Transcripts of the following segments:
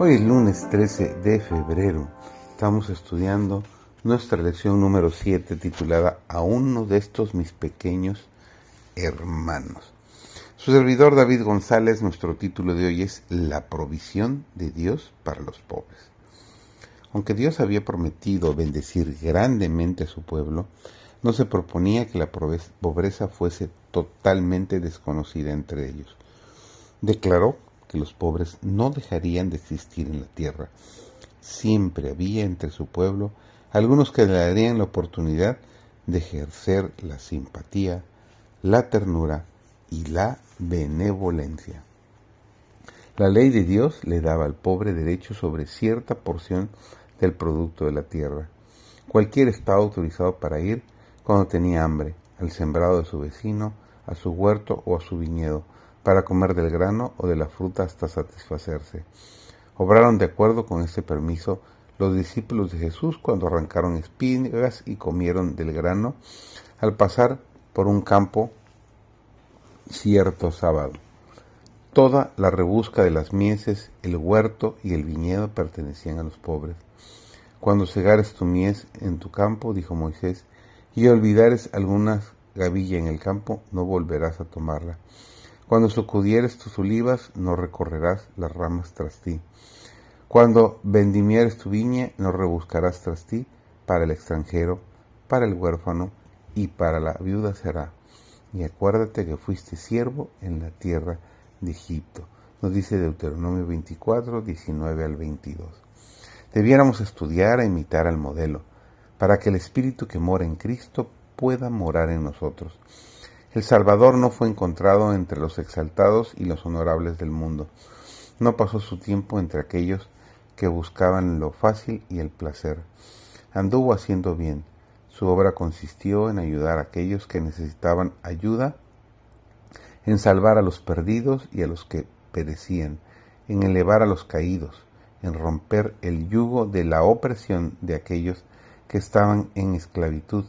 Hoy es lunes 13 de febrero. Estamos estudiando nuestra lección número 7 titulada A uno de estos mis pequeños hermanos. Su servidor David González, nuestro título de hoy es La provisión de Dios para los pobres. Aunque Dios había prometido bendecir grandemente a su pueblo, no se proponía que la pobreza fuese totalmente desconocida entre ellos. Declaró que los pobres no dejarían de existir en la tierra. Siempre había entre su pueblo algunos que le darían la oportunidad de ejercer la simpatía, la ternura y la benevolencia. La ley de Dios le daba al pobre derecho sobre cierta porción del producto de la tierra. Cualquiera estaba autorizado para ir cuando tenía hambre, al sembrado de su vecino, a su huerto o a su viñedo, para comer del grano o de la fruta hasta satisfacerse. Obraron de acuerdo con este permiso los discípulos de Jesús cuando arrancaron espigas y comieron del grano al pasar por un campo cierto sábado. Toda la rebusca de las mieses, el huerto y el viñedo pertenecían a los pobres. Cuando cegares tu mies en tu campo, dijo Moisés, y olvidares algunas gavilla en el campo, no volverás a tomarla. Cuando sacudieres tus olivas, no recorrerás las ramas tras ti. Cuando vendimieres tu viña, no rebuscarás tras ti, para el extranjero, para el huérfano y para la viuda será. Y acuérdate que fuiste siervo en la tierra de Egipto. Nos dice Deuteronomio 24, 19 al 22. Debiéramos estudiar e imitar al modelo, para que el Espíritu que mora en Cristo pueda morar en nosotros. El Salvador no fue encontrado entre los exaltados y los honorables del mundo. No pasó su tiempo entre aquellos que buscaban lo fácil y el placer. Anduvo haciendo bien. Su obra consistió en ayudar a aquellos que necesitaban ayuda, en salvar a los perdidos y a los que perecían, en elevar a los caídos, en romper el yugo de la opresión de aquellos que estaban en esclavitud,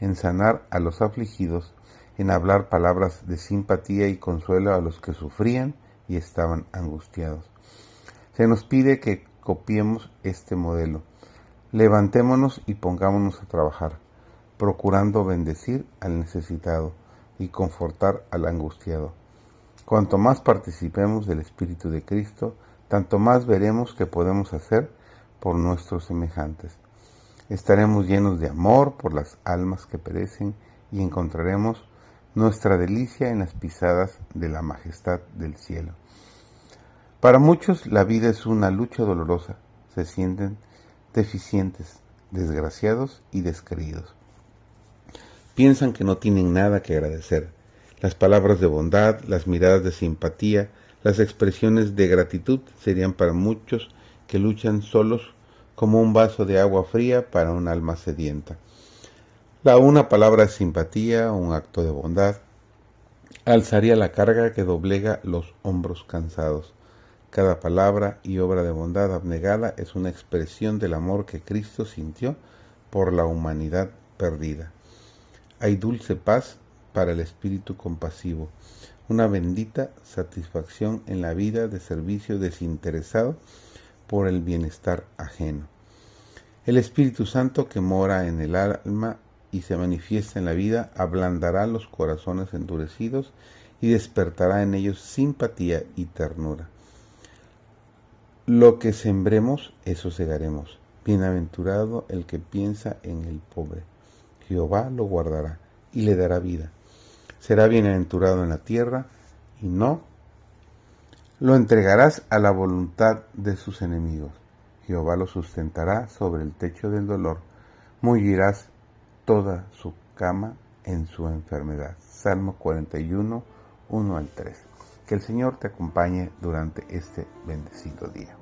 en sanar a los afligidos en hablar palabras de simpatía y consuelo a los que sufrían y estaban angustiados. Se nos pide que copiemos este modelo. Levantémonos y pongámonos a trabajar, procurando bendecir al necesitado y confortar al angustiado. Cuanto más participemos del Espíritu de Cristo, tanto más veremos que podemos hacer por nuestros semejantes. Estaremos llenos de amor por las almas que perecen y encontraremos nuestra delicia en las pisadas de la majestad del cielo. Para muchos la vida es una lucha dolorosa, se sienten deficientes, desgraciados y descreídos. Piensan que no tienen nada que agradecer. Las palabras de bondad, las miradas de simpatía, las expresiones de gratitud serían para muchos que luchan solos como un vaso de agua fría para un alma sedienta. La una palabra de simpatía, un acto de bondad, alzaría la carga que doblega los hombros cansados. Cada palabra y obra de bondad abnegada es una expresión del amor que Cristo sintió por la humanidad perdida. Hay dulce paz para el espíritu compasivo, una bendita satisfacción en la vida de servicio desinteresado por el bienestar ajeno. El Espíritu Santo que mora en el alma y se manifiesta en la vida, ablandará los corazones endurecidos y despertará en ellos simpatía y ternura. Lo que sembremos, eso segaremos. Bienaventurado el que piensa en el pobre. Jehová lo guardará y le dará vida. Será bienaventurado en la tierra y no lo entregarás a la voluntad de sus enemigos. Jehová lo sustentará sobre el techo del dolor. Mullirás toda su cama en su enfermedad. Salmo 41, 1 al 3. Que el Señor te acompañe durante este bendecido día.